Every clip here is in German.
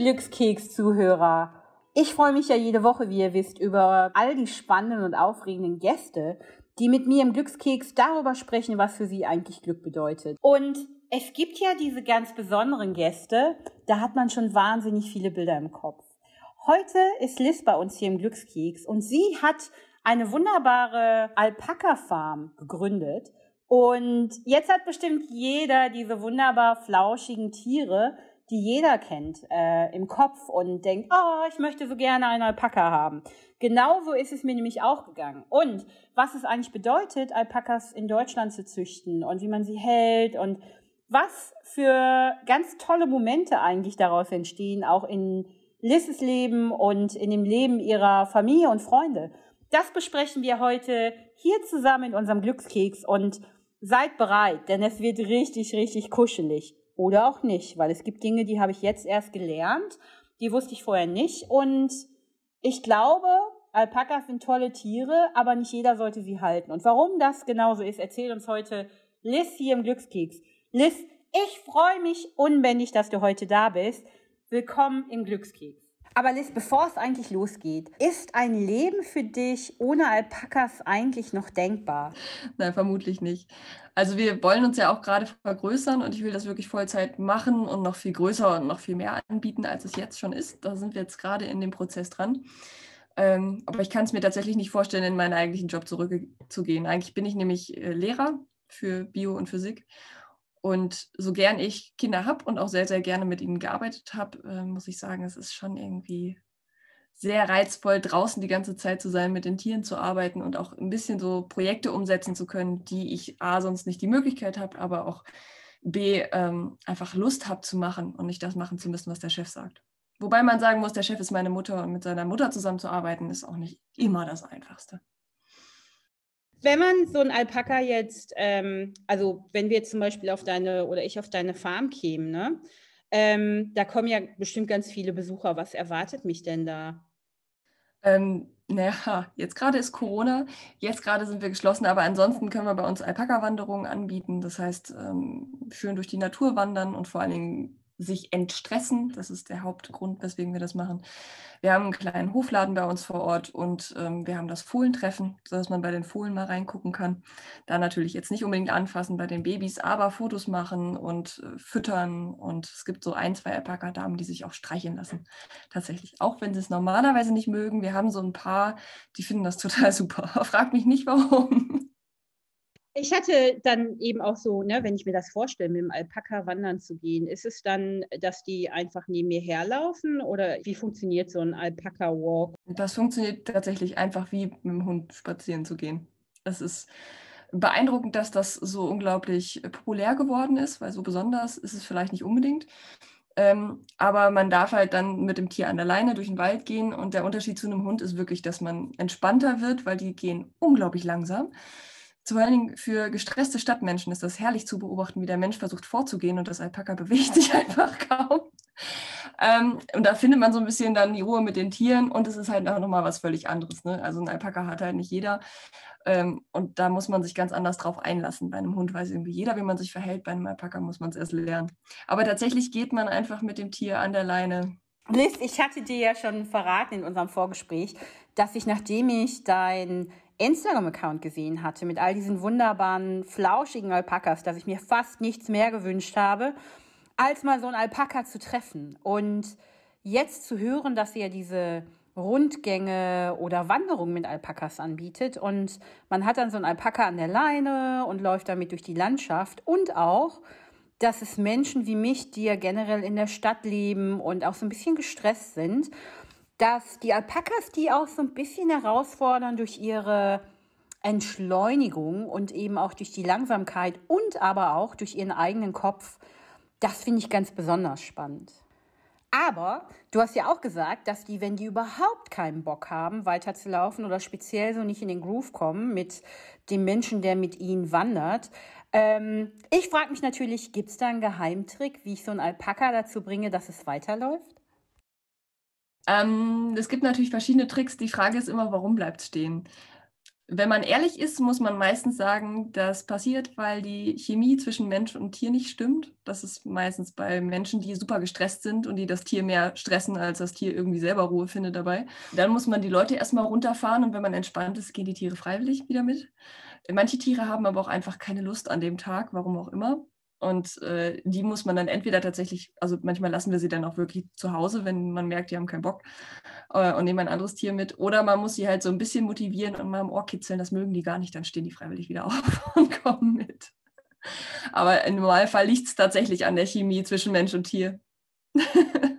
Glückskeks-Zuhörer, ich freue mich ja jede Woche, wie ihr wisst, über all die spannenden und aufregenden Gäste, die mit mir im Glückskeks darüber sprechen, was für sie eigentlich Glück bedeutet. Und es gibt ja diese ganz besonderen Gäste, da hat man schon wahnsinnig viele Bilder im Kopf. Heute ist Liz bei uns hier im Glückskeks und sie hat eine wunderbare Alpaka-Farm gegründet. Und jetzt hat bestimmt jeder diese wunderbar flauschigen Tiere, die jeder kennt, äh, im Kopf und denkt, oh, ich möchte so gerne einen Alpaka haben. Genauso ist es mir nämlich auch gegangen. Und was es eigentlich bedeutet, Alpakas in Deutschland zu züchten und wie man sie hält und was für ganz tolle Momente eigentlich daraus entstehen, auch in Lisses Leben und in dem Leben ihrer Familie und Freunde. Das besprechen wir heute hier zusammen in unserem Glückskeks und seid bereit, denn es wird richtig, richtig kuschelig. Oder auch nicht, weil es gibt Dinge, die habe ich jetzt erst gelernt, die wusste ich vorher nicht. Und ich glaube, Alpakas sind tolle Tiere, aber nicht jeder sollte sie halten. Und warum das genauso ist, erzählt uns heute Liz hier im Glückskeks. Liz, ich freue mich unbändig, dass du heute da bist. Willkommen im Glückskeks. Aber Liz, bevor es eigentlich losgeht, ist ein Leben für dich ohne Alpakas eigentlich noch denkbar? Nein, vermutlich nicht. Also wir wollen uns ja auch gerade vergrößern und ich will das wirklich Vollzeit machen und noch viel größer und noch viel mehr anbieten, als es jetzt schon ist. Da sind wir jetzt gerade in dem Prozess dran. Ähm, aber ich kann es mir tatsächlich nicht vorstellen, in meinen eigentlichen Job zurückzugehen. Eigentlich bin ich nämlich äh, Lehrer für Bio und Physik und so gern ich Kinder habe und auch sehr, sehr gerne mit ihnen gearbeitet habe, äh, muss ich sagen, es ist schon irgendwie sehr reizvoll, draußen die ganze Zeit zu sein, mit den Tieren zu arbeiten und auch ein bisschen so Projekte umsetzen zu können, die ich A, sonst nicht die Möglichkeit habe, aber auch B, ähm, einfach Lust habe zu machen und nicht das machen zu müssen, was der Chef sagt. Wobei man sagen muss, der Chef ist meine Mutter und mit seiner Mutter zusammenzuarbeiten ist auch nicht immer das Einfachste. Wenn man so ein Alpaka jetzt, ähm, also wenn wir zum Beispiel auf deine oder ich auf deine Farm kämen, ne? Ähm, da kommen ja bestimmt ganz viele Besucher. Was erwartet mich denn da? Ähm, naja, jetzt gerade ist Corona, jetzt gerade sind wir geschlossen, aber ansonsten können wir bei uns Alpaka-Wanderungen anbieten. Das heißt, ähm, schön durch die Natur wandern und vor allen Dingen sich entstressen. Das ist der Hauptgrund, weswegen wir das machen. Wir haben einen kleinen Hofladen bei uns vor Ort und ähm, wir haben das Fohlentreffen, sodass man bei den Fohlen mal reingucken kann. Da natürlich jetzt nicht unbedingt anfassen bei den Babys, aber Fotos machen und äh, füttern. Und es gibt so ein, zwei Alpaka-Damen, die sich auch streicheln lassen. Tatsächlich. Auch wenn sie es normalerweise nicht mögen. Wir haben so ein paar, die finden das total super. Frag mich nicht, warum. Ich hatte dann eben auch so, ne, wenn ich mir das vorstelle, mit dem Alpaka wandern zu gehen, ist es dann, dass die einfach neben mir herlaufen oder wie funktioniert so ein Alpaka-Walk? Das funktioniert tatsächlich einfach wie mit dem Hund spazieren zu gehen. Es ist beeindruckend, dass das so unglaublich populär geworden ist, weil so besonders ist es vielleicht nicht unbedingt. Ähm, aber man darf halt dann mit dem Tier an der Leine durch den Wald gehen und der Unterschied zu einem Hund ist wirklich, dass man entspannter wird, weil die gehen unglaublich langsam. Vor allen Dingen für gestresste Stadtmenschen ist das herrlich zu beobachten, wie der Mensch versucht vorzugehen und das Alpaka bewegt sich einfach kaum. Ähm, und da findet man so ein bisschen dann die Ruhe mit den Tieren und es ist halt auch nochmal was völlig anderes. Ne? Also ein Alpaka hat halt nicht jeder ähm, und da muss man sich ganz anders drauf einlassen. Bei einem Hund weiß irgendwie jeder, wie man sich verhält, bei einem Alpaka muss man es erst lernen. Aber tatsächlich geht man einfach mit dem Tier an der Leine. Liz, ich hatte dir ja schon verraten in unserem Vorgespräch, dass ich, nachdem ich dein Instagram-Account gesehen hatte mit all diesen wunderbaren, flauschigen Alpakas, dass ich mir fast nichts mehr gewünscht habe, als mal so ein Alpaka zu treffen. Und jetzt zu hören, dass ihr diese Rundgänge oder Wanderungen mit Alpakas anbietet und man hat dann so ein Alpaka an der Leine und läuft damit durch die Landschaft und auch, dass es Menschen wie mich, die ja generell in der Stadt leben und auch so ein bisschen gestresst sind, dass die Alpakas die auch so ein bisschen herausfordern durch ihre Entschleunigung und eben auch durch die Langsamkeit und aber auch durch ihren eigenen Kopf. Das finde ich ganz besonders spannend. Aber du hast ja auch gesagt, dass die, wenn die überhaupt keinen Bock haben, weiterzulaufen oder speziell so nicht in den Groove kommen mit dem Menschen, der mit ihnen wandert. Ähm, ich frage mich natürlich, gibt es da einen Geheimtrick, wie ich so einen Alpaka dazu bringe, dass es weiterläuft? Ähm, es gibt natürlich verschiedene Tricks. Die Frage ist immer, warum bleibt es stehen? wenn man ehrlich ist, muss man meistens sagen, das passiert, weil die Chemie zwischen Mensch und Tier nicht stimmt. Das ist meistens bei Menschen, die super gestresst sind und die das Tier mehr stressen, als das Tier irgendwie selber Ruhe findet dabei. Dann muss man die Leute erstmal runterfahren und wenn man entspannt ist, gehen die Tiere freiwillig wieder mit. Manche Tiere haben aber auch einfach keine Lust an dem Tag, warum auch immer. Und äh, die muss man dann entweder tatsächlich, also manchmal lassen wir sie dann auch wirklich zu Hause, wenn man merkt, die haben keinen Bock äh, und nehmen ein anderes Tier mit. Oder man muss sie halt so ein bisschen motivieren und mal im Ohr kitzeln, das mögen die gar nicht, dann stehen die freiwillig wieder auf und kommen mit. Aber im Normalfall liegt es tatsächlich an der Chemie zwischen Mensch und Tier.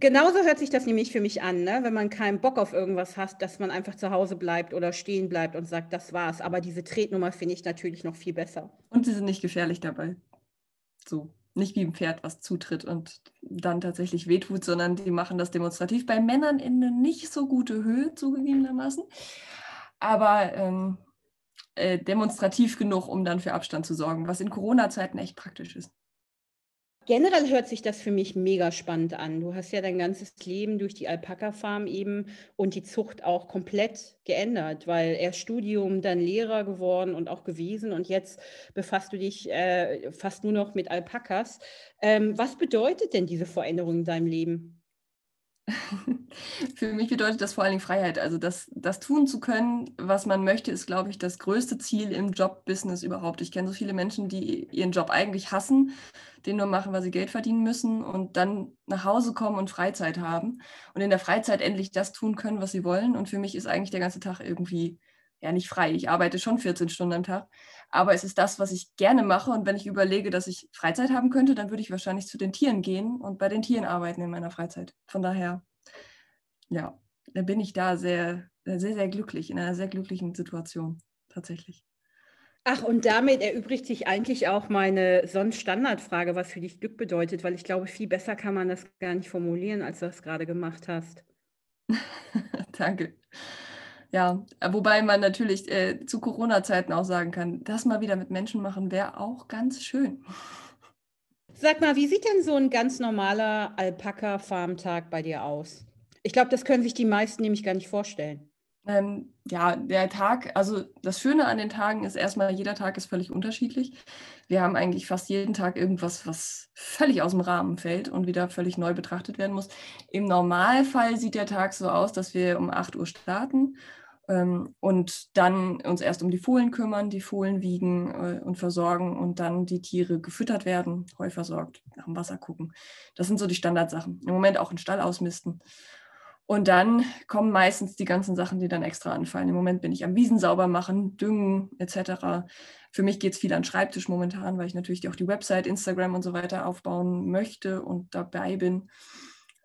Genauso hört sich das nämlich für mich an, ne? wenn man keinen Bock auf irgendwas hat, dass man einfach zu Hause bleibt oder stehen bleibt und sagt, das war's. Aber diese Tretnummer finde ich natürlich noch viel besser. Und sie sind nicht gefährlich dabei. So, nicht wie ein Pferd, was zutritt und dann tatsächlich wehtut, sondern die machen das demonstrativ. Bei Männern in eine nicht so gute Höhe, zugegebenermaßen. Aber ähm, äh, demonstrativ genug, um dann für Abstand zu sorgen, was in Corona-Zeiten echt praktisch ist. Generell hört sich das für mich mega spannend an. Du hast ja dein ganzes Leben durch die Alpaka-Farm eben und die Zucht auch komplett geändert, weil erst Studium, dann Lehrer geworden und auch gewesen und jetzt befasst du dich äh, fast nur noch mit Alpakas. Ähm, was bedeutet denn diese Veränderung in deinem Leben? Für mich bedeutet das vor allen Dingen Freiheit. Also das, das tun zu können, was man möchte, ist, glaube ich, das größte Ziel im Job-Business überhaupt. Ich kenne so viele Menschen, die ihren Job eigentlich hassen, den nur machen, weil sie Geld verdienen müssen und dann nach Hause kommen und Freizeit haben und in der Freizeit endlich das tun können, was sie wollen. Und für mich ist eigentlich der ganze Tag irgendwie ja nicht frei. Ich arbeite schon 14 Stunden am Tag, aber es ist das, was ich gerne mache. Und wenn ich überlege, dass ich Freizeit haben könnte, dann würde ich wahrscheinlich zu den Tieren gehen und bei den Tieren arbeiten in meiner Freizeit. Von daher, ja, da bin ich da sehr, sehr, sehr glücklich, in einer sehr glücklichen Situation tatsächlich. Ach, und damit erübrigt sich eigentlich auch meine sonst Standardfrage, was für dich Glück bedeutet, weil ich glaube, viel besser kann man das gar nicht formulieren, als du das gerade gemacht hast. Danke. Ja, wobei man natürlich äh, zu Corona-Zeiten auch sagen kann, das mal wieder mit Menschen machen wäre auch ganz schön. Sag mal, wie sieht denn so ein ganz normaler Alpaka-Farmtag bei dir aus? Ich glaube, das können sich die meisten nämlich gar nicht vorstellen. Ähm, ja, der Tag, also das Schöne an den Tagen ist erstmal, jeder Tag ist völlig unterschiedlich. Wir haben eigentlich fast jeden Tag irgendwas, was völlig aus dem Rahmen fällt und wieder völlig neu betrachtet werden muss. Im Normalfall sieht der Tag so aus, dass wir um 8 Uhr starten und dann uns erst um die Fohlen kümmern, die Fohlen wiegen äh, und versorgen und dann die Tiere gefüttert werden, Heu versorgt, nach dem Wasser gucken. Das sind so die Standardsachen. Im Moment auch einen Stall ausmisten. Und dann kommen meistens die ganzen Sachen, die dann extra anfallen. Im Moment bin ich am Wiesen sauber machen, düngen etc. Für mich geht es viel an Schreibtisch momentan, weil ich natürlich auch die Website, Instagram und so weiter aufbauen möchte und dabei bin.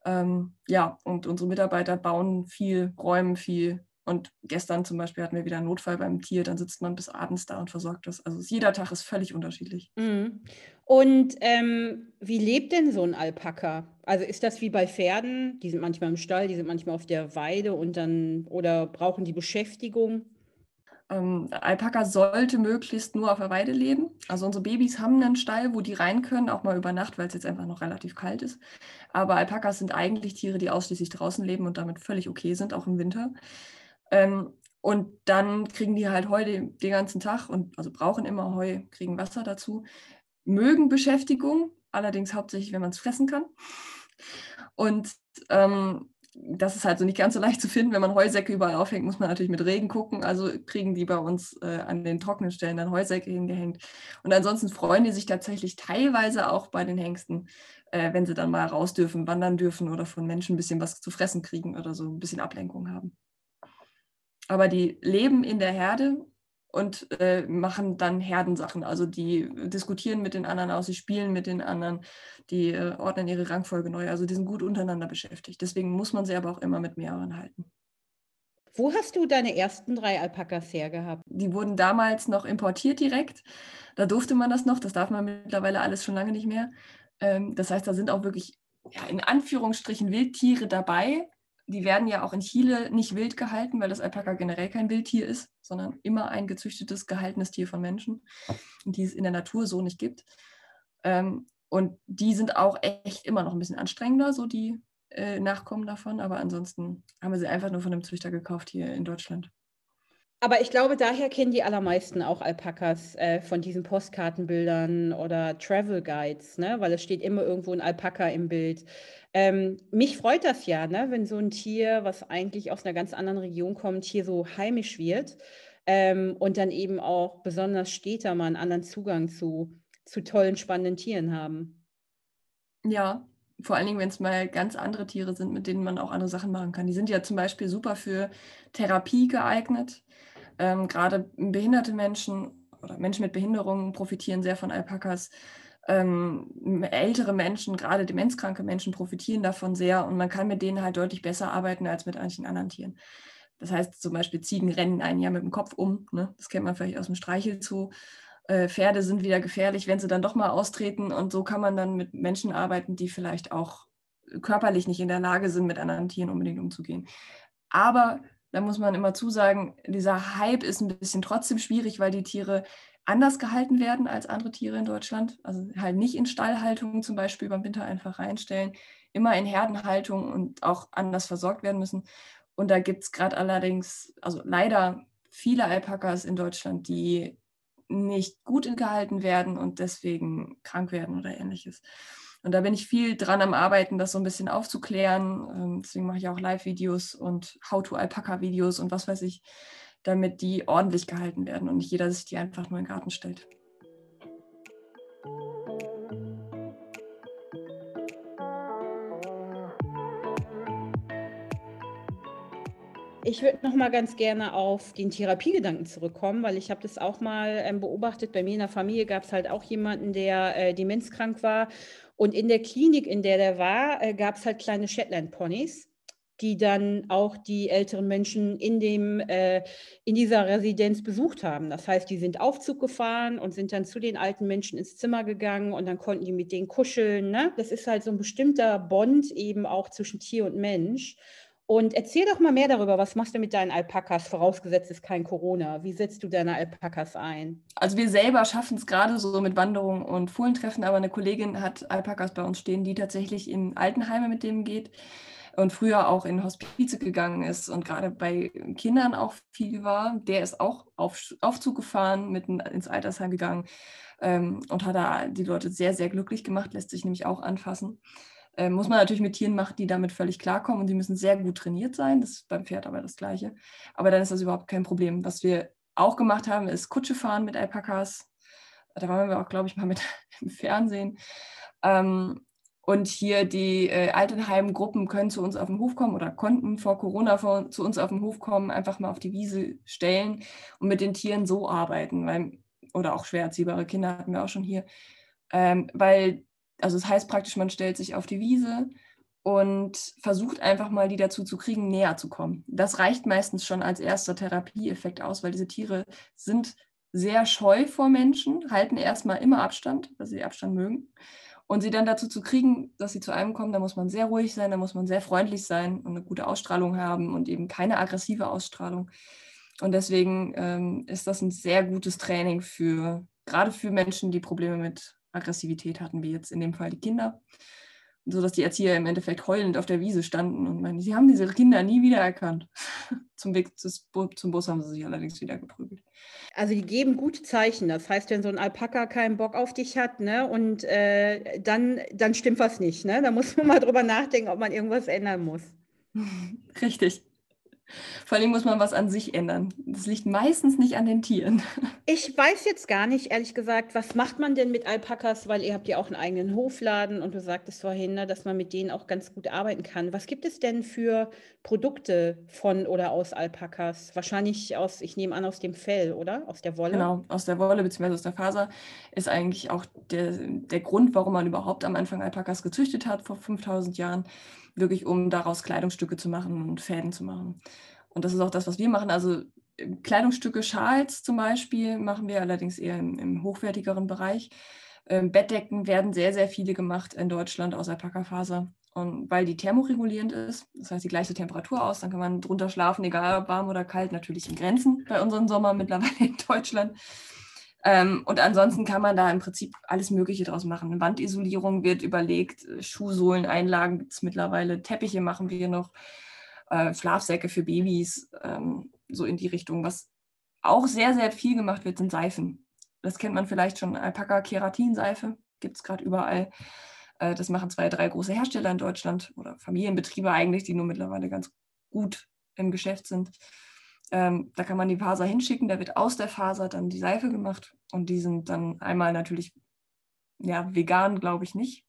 Ähm, ja, und unsere Mitarbeiter bauen viel, räumen viel, und gestern zum Beispiel hatten wir wieder einen Notfall beim Tier, dann sitzt man bis abends da und versorgt das. Also jeder Tag ist völlig unterschiedlich. Mhm. Und ähm, wie lebt denn so ein Alpaka? Also ist das wie bei Pferden? Die sind manchmal im Stall, die sind manchmal auf der Weide und dann oder brauchen die Beschäftigung? Ähm, Alpaka sollte möglichst nur auf der Weide leben. Also unsere Babys haben einen Stall, wo die rein können, auch mal über Nacht, weil es jetzt einfach noch relativ kalt ist. Aber Alpakas sind eigentlich Tiere, die ausschließlich draußen leben und damit völlig okay sind, auch im Winter. Ähm, und dann kriegen die halt Heu den, den, ganzen Tag und also brauchen immer Heu, kriegen Wasser dazu, mögen Beschäftigung, allerdings hauptsächlich, wenn man es fressen kann. Und ähm, das ist halt so nicht ganz so leicht zu finden. Wenn man Heusäcke überall aufhängt, muss man natürlich mit Regen gucken. Also kriegen die bei uns äh, an den trockenen Stellen dann Heusäcke hingehängt. Und ansonsten freuen die sich tatsächlich teilweise auch bei den Hengsten, äh, wenn sie dann mal raus dürfen, wandern dürfen oder von Menschen ein bisschen was zu fressen kriegen oder so ein bisschen Ablenkung haben aber die leben in der Herde und äh, machen dann Herdensachen. Also die diskutieren mit den anderen aus, sie spielen mit den anderen, die äh, ordnen ihre Rangfolge neu. Also die sind gut untereinander beschäftigt. Deswegen muss man sie aber auch immer mit mehreren halten. Wo hast du deine ersten drei Alpakas hergehabt? Die wurden damals noch importiert direkt. Da durfte man das noch. Das darf man mittlerweile alles schon lange nicht mehr. Ähm, das heißt, da sind auch wirklich ja, in Anführungsstrichen Wildtiere dabei, die werden ja auch in Chile nicht wild gehalten, weil das Alpaka generell kein Wildtier ist, sondern immer ein gezüchtetes, gehaltenes Tier von Menschen, die es in der Natur so nicht gibt. Ähm, und die sind auch echt immer noch ein bisschen anstrengender, so die äh, Nachkommen davon. Aber ansonsten haben wir sie einfach nur von einem Züchter gekauft hier in Deutschland. Aber ich glaube, daher kennen die allermeisten auch Alpakas äh, von diesen Postkartenbildern oder Travel Guides, ne? weil es steht immer irgendwo ein Alpaka im Bild. Ähm, mich freut das ja, ne? wenn so ein Tier, was eigentlich aus einer ganz anderen Region kommt, hier so heimisch wird ähm, und dann eben auch besonders Städter mal einen anderen Zugang zu, zu tollen, spannenden Tieren haben. Ja, vor allen Dingen, wenn es mal ganz andere Tiere sind, mit denen man auch andere Sachen machen kann. Die sind ja zum Beispiel super für Therapie geeignet. Ähm, Gerade behinderte Menschen oder Menschen mit Behinderungen profitieren sehr von Alpakas. Ähm, ältere Menschen, gerade demenzkranke Menschen, profitieren davon sehr und man kann mit denen halt deutlich besser arbeiten als mit manchen anderen Tieren. Das heißt zum Beispiel, Ziegen rennen einen ja mit dem Kopf um. Ne? Das kennt man vielleicht aus dem Streichelzoo. Äh, Pferde sind wieder gefährlich, wenn sie dann doch mal austreten. Und so kann man dann mit Menschen arbeiten, die vielleicht auch körperlich nicht in der Lage sind, mit anderen Tieren unbedingt umzugehen. Aber da muss man immer zusagen, dieser Hype ist ein bisschen trotzdem schwierig, weil die Tiere anders gehalten werden als andere Tiere in Deutschland. Also halt nicht in Stallhaltung zum Beispiel beim Winter einfach reinstellen, immer in Herdenhaltung und auch anders versorgt werden müssen. Und da gibt es gerade allerdings, also leider viele Alpakas in Deutschland, die nicht gut gehalten werden und deswegen krank werden oder ähnliches. Und da bin ich viel dran am Arbeiten, das so ein bisschen aufzuklären. Ähm, deswegen mache ich auch Live-Videos und How-to-Alpaka-Videos und was weiß ich, damit die ordentlich gehalten werden und nicht jeder sich die einfach nur in den Garten stellt. Ich würde noch mal ganz gerne auf den Therapiegedanken zurückkommen, weil ich habe das auch mal ähm, beobachtet. Bei mir in der Familie gab es halt auch jemanden, der äh, demenzkrank war. Und in der Klinik, in der der war, äh, gab es halt kleine Shetland-Ponys, die dann auch die älteren Menschen in, dem, äh, in dieser Residenz besucht haben. Das heißt, die sind Aufzug gefahren und sind dann zu den alten Menschen ins Zimmer gegangen und dann konnten die mit denen kuscheln. Ne? Das ist halt so ein bestimmter Bond eben auch zwischen Tier und Mensch. Und erzähl doch mal mehr darüber, was machst du mit deinen Alpakas, vorausgesetzt ist kein Corona. Wie setzt du deine Alpakas ein? Also wir selber schaffen es gerade so mit Wanderungen und Fohlentreffen, aber eine Kollegin hat Alpakas bei uns stehen, die tatsächlich in Altenheime mit dem geht und früher auch in Hospize gegangen ist und gerade bei Kindern auch viel war. Der ist auch auf Aufzug gefahren, mitten ins Altersheim gegangen ähm, und hat da die Leute sehr, sehr glücklich gemacht, lässt sich nämlich auch anfassen. Äh, muss man natürlich mit Tieren machen, die damit völlig klarkommen und die müssen sehr gut trainiert sein. Das ist beim Pferd aber das Gleiche. Aber dann ist das überhaupt kein Problem. Was wir auch gemacht haben, ist Kutsche fahren mit Alpakas. Da waren wir auch, glaube ich, mal mit im Fernsehen. Ähm, und hier die äh, Altenheim-Gruppen können zu uns auf den Hof kommen oder konnten vor Corona vor, zu uns auf den Hof kommen, einfach mal auf die Wiese stellen und mit den Tieren so arbeiten. Weil, oder auch schwer erziehbare Kinder hatten wir auch schon hier. Ähm, weil also es das heißt praktisch, man stellt sich auf die Wiese und versucht einfach mal die dazu zu kriegen, näher zu kommen. Das reicht meistens schon als erster Therapieeffekt aus, weil diese Tiere sind sehr scheu vor Menschen, halten erstmal immer Abstand, weil sie Abstand mögen. Und sie dann dazu zu kriegen, dass sie zu einem kommen, da muss man sehr ruhig sein, da muss man sehr freundlich sein und eine gute Ausstrahlung haben und eben keine aggressive Ausstrahlung. Und deswegen ähm, ist das ein sehr gutes Training für, gerade für Menschen, die Probleme mit Aggressivität hatten, wie jetzt in dem Fall die Kinder. So dass die Erzieher im Endeffekt heulend auf der Wiese standen und meinen, sie haben diese Kinder nie wiedererkannt. zum Weg zum Bus haben sie sich allerdings wieder geprügelt. Also die geben gute Zeichen. Das heißt, wenn so ein Alpaka keinen Bock auf dich hat, ne, und äh, dann, dann stimmt was nicht, ne? Da muss man mal drüber nachdenken, ob man irgendwas ändern muss. Richtig. Vor allem muss man was an sich ändern. Das liegt meistens nicht an den Tieren. Ich weiß jetzt gar nicht, ehrlich gesagt, was macht man denn mit Alpakas, weil ihr habt ja auch einen eigenen Hofladen und du sagtest vorhin, ne, dass man mit denen auch ganz gut arbeiten kann. Was gibt es denn für Produkte von oder aus Alpakas? Wahrscheinlich aus, ich nehme an, aus dem Fell, oder? Aus der Wolle? Genau, aus der Wolle bzw. aus der Faser ist eigentlich auch der, der Grund, warum man überhaupt am Anfang Alpakas gezüchtet hat vor 5000 Jahren wirklich um daraus Kleidungsstücke zu machen und Fäden zu machen. Und das ist auch das, was wir machen. Also ähm, Kleidungsstücke, Schals zum Beispiel, machen wir allerdings eher im, im hochwertigeren Bereich. Ähm, Bettdecken werden sehr, sehr viele gemacht in Deutschland aus Alpaka-Faser. Und weil die thermoregulierend ist, das heißt die gleiche Temperatur aus, dann kann man drunter schlafen, egal ob warm oder kalt, natürlich in Grenzen bei unserem Sommer mittlerweile in Deutschland. Ähm, und ansonsten kann man da im Prinzip alles Mögliche draus machen. Eine Wandisolierung wird überlegt, Schuhsohleneinlagen gibt es mittlerweile, Teppiche machen wir noch, äh, Schlafsäcke für Babys, ähm, so in die Richtung, was auch sehr, sehr viel gemacht wird, sind Seifen. Das kennt man vielleicht schon, Alpaka-Keratin-Seife gibt es gerade überall. Äh, das machen zwei, drei große Hersteller in Deutschland oder Familienbetriebe eigentlich, die nur mittlerweile ganz gut im Geschäft sind. Ähm, da kann man die Faser hinschicken, da wird aus der Faser dann die Seife gemacht und die sind dann einmal natürlich ja, vegan, glaube ich nicht.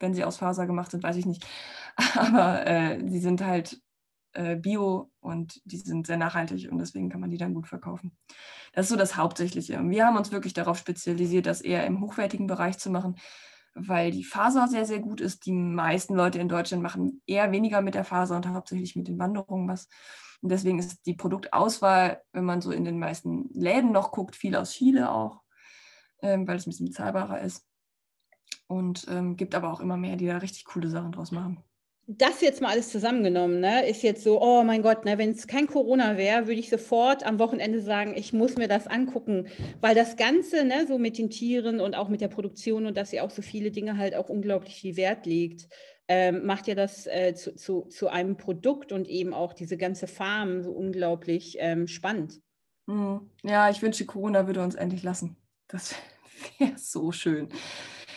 Wenn sie aus Faser gemacht sind, weiß ich nicht. Aber äh, sie sind halt äh, bio und die sind sehr nachhaltig und deswegen kann man die dann gut verkaufen. Das ist so das Hauptsächliche. Wir haben uns wirklich darauf spezialisiert, das eher im hochwertigen Bereich zu machen, weil die Faser sehr, sehr gut ist. Die meisten Leute in Deutschland machen eher weniger mit der Faser und hauptsächlich mit den Wanderungen was. Und deswegen ist die Produktauswahl, wenn man so in den meisten Läden noch guckt, viel aus Chile auch, ähm, weil es ein bisschen bezahlbarer ist. Und ähm, gibt aber auch immer mehr, die da richtig coole Sachen draus machen. Das jetzt mal alles zusammengenommen, ne, ist jetzt so, oh mein Gott, ne, wenn es kein Corona wäre, würde ich sofort am Wochenende sagen, ich muss mir das angucken, weil das Ganze, ne, so mit den Tieren und auch mit der Produktion und dass sie auch so viele Dinge halt auch unglaublich viel Wert legt, ähm, macht ja das äh, zu, zu, zu einem Produkt und eben auch diese ganze Farm so unglaublich ähm, spannend. Hm. Ja, ich wünsche, Corona würde uns endlich lassen. Das wäre so schön.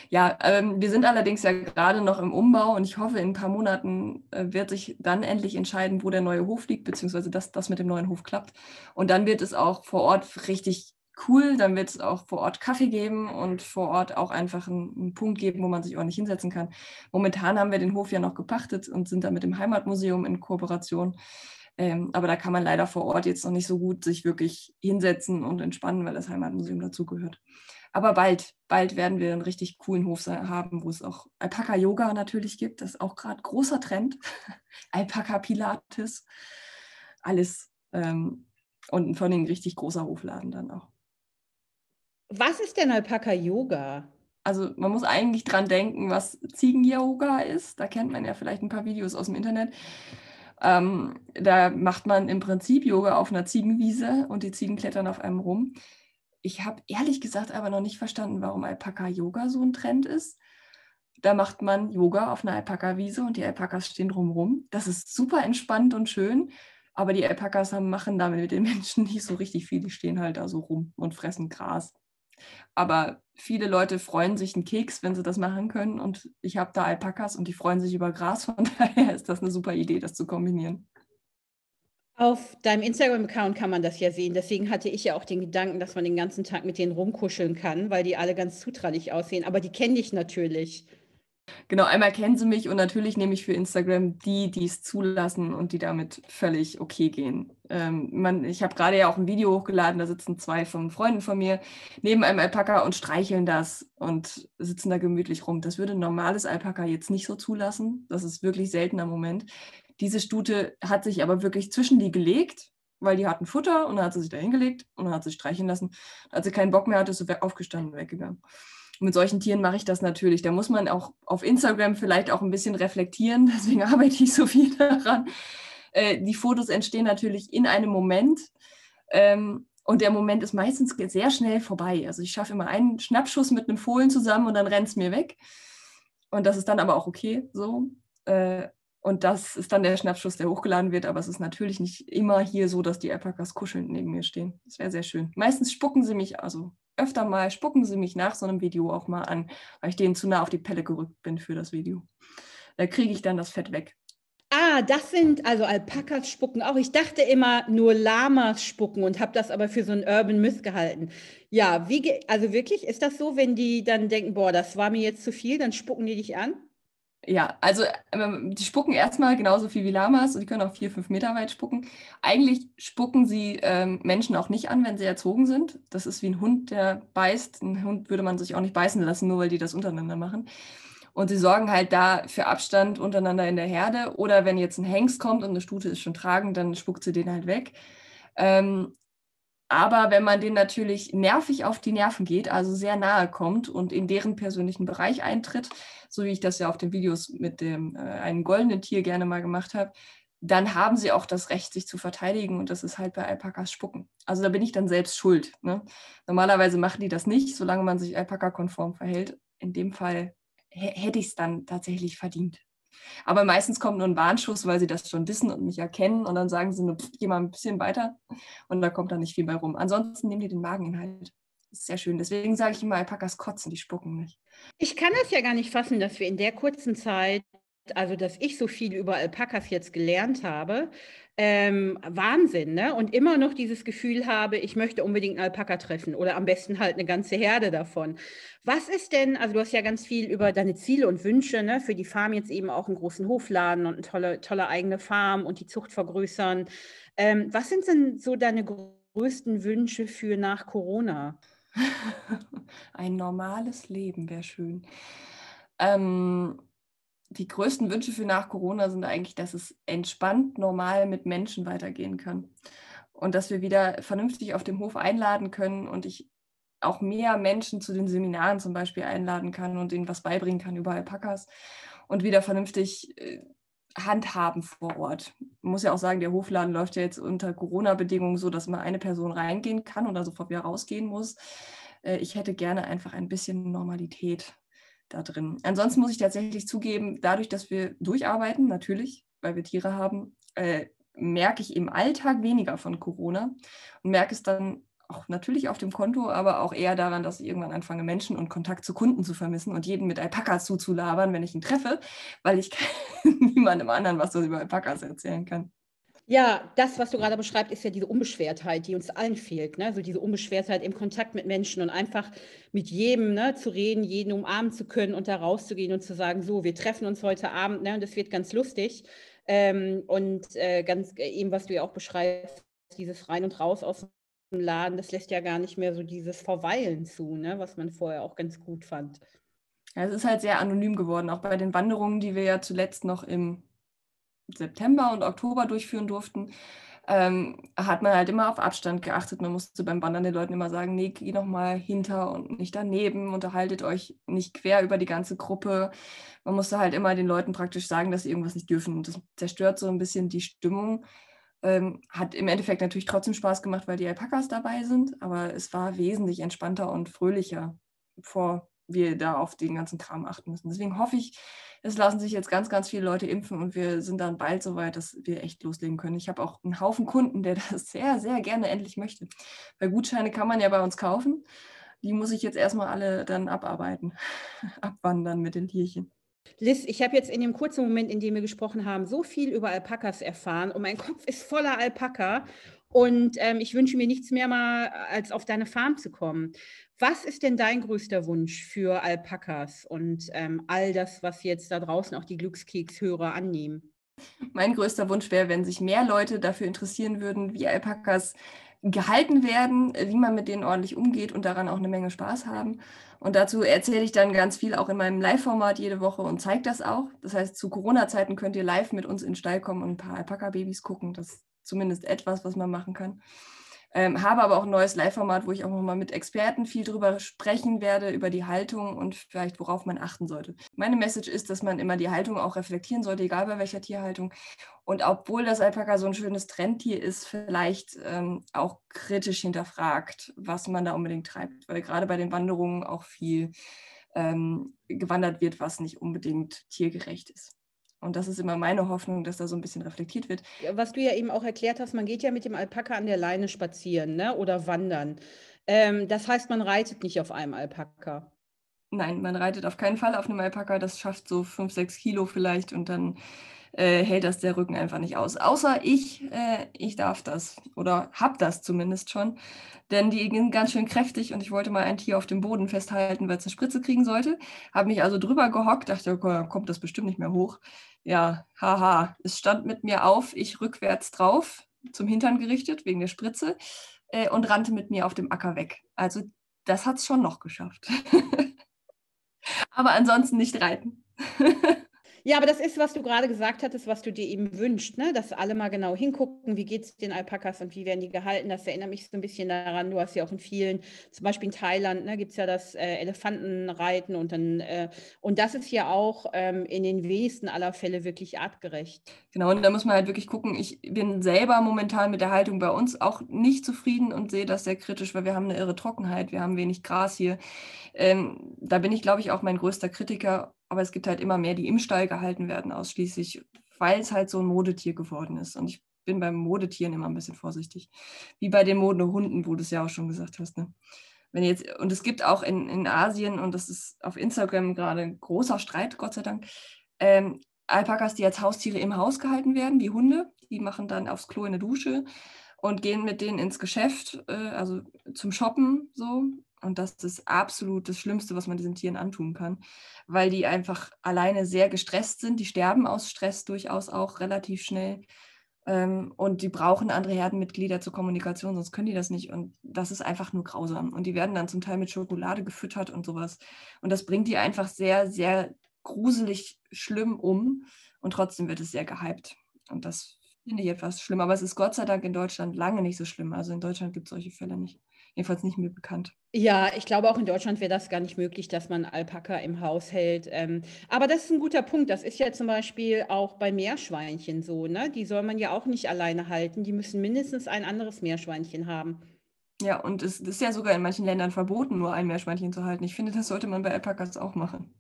Ja, ähm, wir sind allerdings ja gerade noch im Umbau und ich hoffe, in ein paar Monaten äh, wird sich dann endlich entscheiden, wo der neue Hof liegt, beziehungsweise dass das mit dem neuen Hof klappt. Und dann wird es auch vor Ort richtig cool. Dann wird es auch vor Ort Kaffee geben und vor Ort auch einfach einen, einen, Punkt geben, wo man sich ordentlich hinsetzen kann. Momentan haben wir den Hof ja noch gepachtet und sind da mit dem Heimatmuseum in Kooperation. Ähm, aber da kann man leider vor Ort jetzt noch nicht so gut sich wirklich hinsetzen und entspannen, weil das Heimatmuseum dazugehört. Aber bald, bald werden wir einen richtig coolen Hof haben, wo es auch Alpaka-Yoga natürlich gibt. Das ist auch gerade großer Trend. Alpaka-Pilates, alles. Ähm, und von den richtig großer Hofladen dann auch. Was ist denn Alpaka-Yoga? Also man muss eigentlich dran denken, was Ziegen-Yoga ist. Da kennt man ja vielleicht ein paar Videos aus dem Internet. Ähm, da macht man im Prinzip Yoga auf einer Ziegenwiese und die Ziegen klettern auf einem rum. Ich habe ehrlich gesagt aber noch nicht verstanden, warum Alpaka-Yoga so ein Trend ist. Da macht man Yoga auf einer Alpaka-Wiese und die Alpakas stehen drumherum. Das ist super entspannt und schön, aber die Alpakas machen damit mit den Menschen nicht so richtig viel. Die stehen halt da so rum und fressen Gras. Aber viele Leute freuen sich einen Keks, wenn sie das machen können. Und ich habe da Alpakas und die freuen sich über Gras. Von daher ist das eine super Idee, das zu kombinieren. Auf deinem Instagram-Account kann man das ja sehen. Deswegen hatte ich ja auch den Gedanken, dass man den ganzen Tag mit denen rumkuscheln kann, weil die alle ganz zutraulich aussehen. Aber die kenne ich natürlich. Genau, einmal kennen sie mich und natürlich nehme ich für Instagram die, die es zulassen und die damit völlig okay gehen. Ähm, man, ich habe gerade ja auch ein Video hochgeladen, da sitzen zwei von Freunden von mir neben einem Alpaka und streicheln das und sitzen da gemütlich rum. Das würde ein normales Alpaka jetzt nicht so zulassen. Das ist wirklich seltener Moment. Diese Stute hat sich aber wirklich zwischen die gelegt, weil die hatten Futter und dann hat sie sich da hingelegt und dann hat sie streicheln lassen. Als sie keinen Bock mehr hatte, ist sie aufgestanden und weggegangen. Mit solchen Tieren mache ich das natürlich. Da muss man auch auf Instagram vielleicht auch ein bisschen reflektieren. Deswegen arbeite ich so viel daran. Äh, die Fotos entstehen natürlich in einem Moment. Ähm, und der Moment ist meistens sehr schnell vorbei. Also ich schaffe immer einen Schnappschuss mit einem Fohlen zusammen und dann rennt es mir weg. Und das ist dann aber auch okay so. Äh, und das ist dann der Schnappschuss, der hochgeladen wird. Aber es ist natürlich nicht immer hier so, dass die Alpakas kuschelnd neben mir stehen. Das wäre sehr schön. Meistens spucken sie mich, also öfter mal spucken sie mich nach so einem Video auch mal an, weil ich denen zu nah auf die Pelle gerückt bin für das Video. Da kriege ich dann das Fett weg. Ah, das sind also Alpakas spucken auch. Ich dachte immer nur Lamas spucken und habe das aber für so einen Urban Myth gehalten. Ja, wie, also wirklich, ist das so, wenn die dann denken, boah, das war mir jetzt zu viel, dann spucken die dich an? Ja, also ähm, die spucken erstmal genauso viel wie Lamas und die können auch vier, fünf Meter weit spucken. Eigentlich spucken sie ähm, Menschen auch nicht an, wenn sie erzogen sind. Das ist wie ein Hund, der beißt. Ein Hund würde man sich auch nicht beißen lassen, nur weil die das untereinander machen. Und sie sorgen halt da für Abstand untereinander in der Herde. Oder wenn jetzt ein Hengst kommt und eine Stute ist schon tragend, dann spuckt sie den halt weg. Ähm, aber wenn man denen natürlich nervig auf die Nerven geht, also sehr nahe kommt und in deren persönlichen Bereich eintritt, so wie ich das ja auf den Videos mit dem äh, einen goldenen Tier gerne mal gemacht habe, dann haben sie auch das Recht, sich zu verteidigen und das ist halt bei Alpakas Spucken. Also da bin ich dann selbst schuld. Ne? Normalerweise machen die das nicht, solange man sich Alpaka-konform verhält. In dem Fall hätte ich es dann tatsächlich verdient. Aber meistens kommt nur ein Warnschuss, weil sie das schon wissen und mich erkennen und dann sagen sie nur, pff, geh mal ein bisschen weiter und da kommt dann nicht viel bei rum. Ansonsten nehmen die den Mageninhalt. Das ist sehr schön. Deswegen sage ich immer, Alpakas kotzen, die spucken nicht. Ich kann das ja gar nicht fassen, dass wir in der kurzen Zeit, also dass ich so viel über Alpakas jetzt gelernt habe. Ähm, Wahnsinn, ne? Und immer noch dieses Gefühl habe, ich möchte unbedingt einen Alpaka treffen oder am besten halt eine ganze Herde davon. Was ist denn, also du hast ja ganz viel über deine Ziele und Wünsche, ne? Für die Farm jetzt eben auch einen großen Hofladen und eine tolle, tolle eigene Farm und die Zucht vergrößern. Ähm, was sind denn so deine größten Wünsche für nach Corona? Ein normales Leben wäre schön. Ähm, die größten Wünsche für nach Corona sind eigentlich, dass es entspannt normal mit Menschen weitergehen kann. Und dass wir wieder vernünftig auf dem Hof einladen können und ich auch mehr Menschen zu den Seminaren zum Beispiel einladen kann und ihnen was beibringen kann über Alpakas und wieder vernünftig äh, handhaben vor Ort. Ich muss ja auch sagen, der Hofladen läuft ja jetzt unter Corona-Bedingungen so, dass mal eine Person reingehen kann dann sofort wieder rausgehen muss. Äh, ich hätte gerne einfach ein bisschen Normalität da drin. Ansonsten muss ich tatsächlich zugeben, dadurch, dass wir durcharbeiten, natürlich, weil wir Tiere haben, äh, merke ich im Alltag weniger von Corona und merke es dann auch natürlich auf dem Konto, aber auch eher daran, dass ich irgendwann anfange, Menschen und Kontakt zu Kunden zu vermissen und jeden mit Alpakas zuzulabern, wenn ich ihn treffe, weil ich niemandem anderen was über Alpakas erzählen kann. Ja, das, was du gerade beschreibst, ist ja diese Unbeschwertheit, die uns allen fehlt. Ne? Also diese Unbeschwertheit im Kontakt mit Menschen und einfach mit jedem ne, zu reden, jeden umarmen zu können und da rauszugehen und zu sagen, so, wir treffen uns heute Abend ne, und das wird ganz lustig. Ähm, und äh, ganz äh, eben, was du ja auch beschreibst, dieses Rein und Raus aus dem Laden, das lässt ja gar nicht mehr so dieses Verweilen zu, ne, was man vorher auch ganz gut fand. Ja, es ist halt sehr anonym geworden, auch bei den Wanderungen, die wir ja zuletzt noch im September und Oktober durchführen durften, ähm, hat man halt immer auf Abstand geachtet. Man musste beim Wandern den Leuten immer sagen, nee, geh noch mal hinter und nicht daneben, unterhaltet euch nicht quer über die ganze Gruppe. Man musste halt immer den Leuten praktisch sagen, dass sie irgendwas nicht dürfen. Und das zerstört so ein bisschen die Stimmung. Ähm, hat im Endeffekt natürlich trotzdem Spaß gemacht, weil die Alpakas dabei sind, aber es war wesentlich entspannter und fröhlicher, bevor wir da auf den ganzen Kram achten müssen. Deswegen hoffe ich, es lassen sich jetzt ganz, ganz viele Leute impfen und wir sind dann bald so weit, dass wir echt loslegen können. Ich habe auch einen Haufen Kunden, der das sehr, sehr gerne endlich möchte. Weil Gutscheine kann man ja bei uns kaufen. Die muss ich jetzt erstmal alle dann abarbeiten, abwandern mit den Tierchen. Liz, ich habe jetzt in dem kurzen Moment, in dem wir gesprochen haben, so viel über Alpakas erfahren und mein Kopf ist voller Alpaka und ähm, ich wünsche mir nichts mehr mal, als auf deine Farm zu kommen. Was ist denn dein größter Wunsch für Alpakas und ähm, all das, was jetzt da draußen auch die Glückskekshörer annehmen? Mein größter Wunsch wäre, wenn sich mehr Leute dafür interessieren würden, wie Alpakas gehalten werden, wie man mit denen ordentlich umgeht und daran auch eine Menge Spaß haben. Und dazu erzähle ich dann ganz viel auch in meinem Live-Format jede Woche und zeige das auch. Das heißt, zu Corona-Zeiten könnt ihr live mit uns in den Stall kommen und ein paar Alpaka-Babys gucken. Das zumindest etwas, was man machen kann. Ähm, habe aber auch ein neues Live-Format, wo ich auch nochmal mit Experten viel drüber sprechen werde, über die Haltung und vielleicht worauf man achten sollte. Meine Message ist, dass man immer die Haltung auch reflektieren sollte, egal bei welcher Tierhaltung. Und obwohl das Alpaka so ein schönes Trendtier ist, vielleicht ähm, auch kritisch hinterfragt, was man da unbedingt treibt. Weil gerade bei den Wanderungen auch viel ähm, gewandert wird, was nicht unbedingt tiergerecht ist. Und das ist immer meine Hoffnung, dass da so ein bisschen reflektiert wird. Was du ja eben auch erklärt hast, man geht ja mit dem Alpaka an der Leine spazieren ne? oder wandern. Ähm, das heißt, man reitet nicht auf einem Alpaka. Nein, man reitet auf keinen Fall auf einem Alpaka. Das schafft so fünf, sechs Kilo vielleicht und dann äh, hält das der Rücken einfach nicht aus. Außer ich, äh, ich darf das oder habe das zumindest schon. Denn die sind ganz schön kräftig und ich wollte mal ein Tier auf dem Boden festhalten, weil es eine Spritze kriegen sollte. Habe mich also drüber gehockt, dachte, okay, kommt das bestimmt nicht mehr hoch. Ja, haha, es stand mit mir auf, ich rückwärts drauf, zum Hintern gerichtet, wegen der Spritze, äh, und rannte mit mir auf dem Acker weg. Also das hat es schon noch geschafft. Aber ansonsten nicht reiten. Ja, aber das ist, was du gerade gesagt hattest, was du dir eben wünschst, ne? dass alle mal genau hingucken, wie geht es den Alpakas und wie werden die gehalten. Das erinnert mich so ein bisschen daran, du hast ja auch in vielen, zum Beispiel in Thailand, ne, gibt es ja das äh, Elefantenreiten und dann, äh, und das ist ja auch ähm, in den wenigsten aller Fälle wirklich artgerecht. Genau, und da muss man halt wirklich gucken. Ich bin selber momentan mit der Haltung bei uns auch nicht zufrieden und sehe das sehr kritisch, weil wir haben eine irre Trockenheit, wir haben wenig Gras hier. Ähm, da bin ich, glaube ich, auch mein größter Kritiker aber es gibt halt immer mehr, die im Stall gehalten werden, ausschließlich, weil es halt so ein Modetier geworden ist. Und ich bin beim Modetieren immer ein bisschen vorsichtig. Wie bei den Modehunden, wo du es ja auch schon gesagt hast. Ne? Wenn jetzt, und es gibt auch in, in Asien, und das ist auf Instagram gerade ein großer Streit, Gott sei Dank, ähm, Alpakas, die als Haustiere im Haus gehalten werden, wie Hunde. Die machen dann aufs Klo in der Dusche und gehen mit denen ins Geschäft, äh, also zum Shoppen so. Und das ist absolut das Schlimmste, was man diesen Tieren antun kann, weil die einfach alleine sehr gestresst sind. Die sterben aus Stress durchaus auch relativ schnell. Ähm, und die brauchen andere Herdenmitglieder zur Kommunikation, sonst können die das nicht. Und das ist einfach nur grausam. Und die werden dann zum Teil mit Schokolade gefüttert und sowas. Und das bringt die einfach sehr, sehr gruselig schlimm um. Und trotzdem wird es sehr gehypt. Und das finde ich etwas schlimm. Aber es ist Gott sei Dank in Deutschland lange nicht so schlimm. Also in Deutschland gibt es solche Fälle nicht. Jedenfalls nicht mir bekannt. Ja, ich glaube auch in Deutschland wäre das gar nicht möglich, dass man Alpaka im Haus hält. Ähm, aber das ist ein guter Punkt. Das ist ja zum Beispiel auch bei Meerschweinchen so. Ne? Die soll man ja auch nicht alleine halten. Die müssen mindestens ein anderes Meerschweinchen haben. Ja, und es ist ja sogar in manchen Ländern verboten, nur ein Meerschweinchen zu halten. Ich finde, das sollte man bei Alpakas auch machen.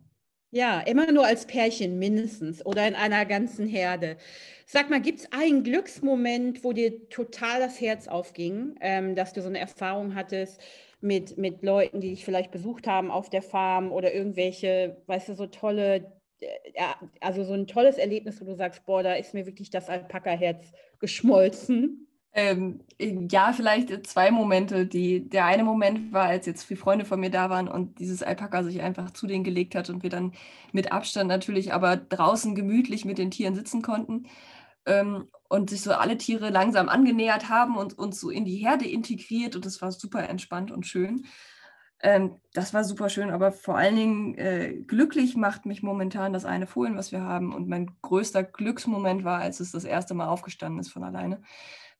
Ja, immer nur als Pärchen mindestens oder in einer ganzen Herde. Sag mal, gibt es einen Glücksmoment, wo dir total das Herz aufging, ähm, dass du so eine Erfahrung hattest mit, mit Leuten, die dich vielleicht besucht haben auf der Farm oder irgendwelche, weißt du, so tolle, äh, also so ein tolles Erlebnis, wo du sagst, boah, da ist mir wirklich das Alpaka-Herz geschmolzen? Ähm, ja, vielleicht zwei Momente. Die, der eine Moment war, als jetzt viele Freunde von mir da waren und dieses Alpaka sich einfach zu denen gelegt hat und wir dann mit Abstand natürlich aber draußen gemütlich mit den Tieren sitzen konnten ähm, und sich so alle Tiere langsam angenähert haben und uns so in die Herde integriert und das war super entspannt und schön. Ähm, das war super schön, aber vor allen Dingen äh, glücklich macht mich momentan das eine Fohlen, was wir haben. Und mein größter Glücksmoment war, als es das erste Mal aufgestanden ist von alleine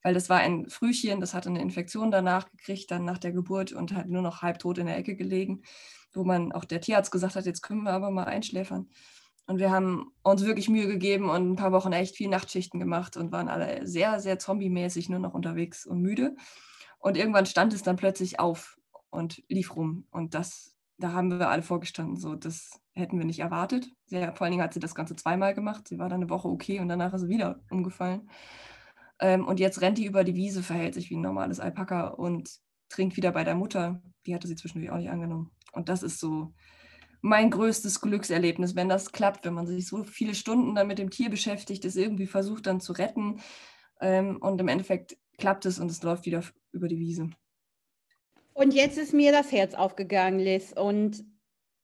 weil das war ein Frühchen, das hatte eine Infektion danach gekriegt, dann nach der Geburt und hat nur noch halbtot in der Ecke gelegen, wo man auch der Tierarzt gesagt hat, jetzt können wir aber mal einschläfern. Und wir haben uns wirklich Mühe gegeben und ein paar Wochen echt viel Nachtschichten gemacht und waren alle sehr, sehr zombie-mäßig nur noch unterwegs und müde. Und irgendwann stand es dann plötzlich auf und lief rum. Und das, da haben wir alle vorgestanden. So, das hätten wir nicht erwartet. Sie, vor allen Dingen hat sie das Ganze zweimal gemacht. Sie war dann eine Woche okay und danach ist sie wieder umgefallen. Ähm, und jetzt rennt die über die Wiese, verhält sich wie ein normales Alpaka und trinkt wieder bei der Mutter. Die hatte sie zwischendurch auch nicht angenommen. Und das ist so mein größtes Glückserlebnis, wenn das klappt, wenn man sich so viele Stunden dann mit dem Tier beschäftigt, es irgendwie versucht dann zu retten. Ähm, und im Endeffekt klappt es und es läuft wieder über die Wiese. Und jetzt ist mir das Herz aufgegangen, Liz. Und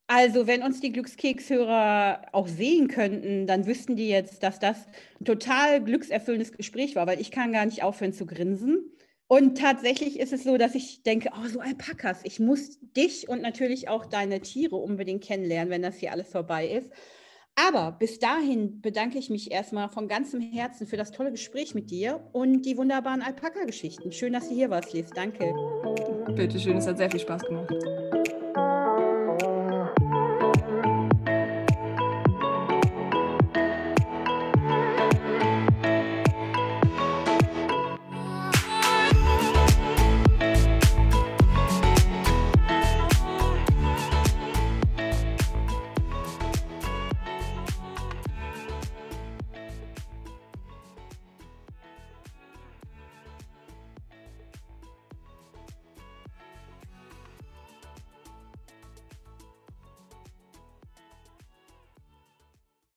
also, wenn uns die Glückskekshörer auch sehen könnten, dann wüssten die jetzt, dass das ein total glückserfüllendes Gespräch war, weil ich kann gar nicht aufhören zu grinsen. Und tatsächlich ist es so, dass ich denke, oh, so Alpakas, ich muss dich und natürlich auch deine Tiere unbedingt kennenlernen, wenn das hier alles vorbei ist. Aber bis dahin bedanke ich mich erstmal von ganzem Herzen für das tolle Gespräch mit dir und die wunderbaren Alpaka-Geschichten. Schön, dass du hier warst, Liz. Danke. Bitte schön, es hat sehr viel Spaß gemacht.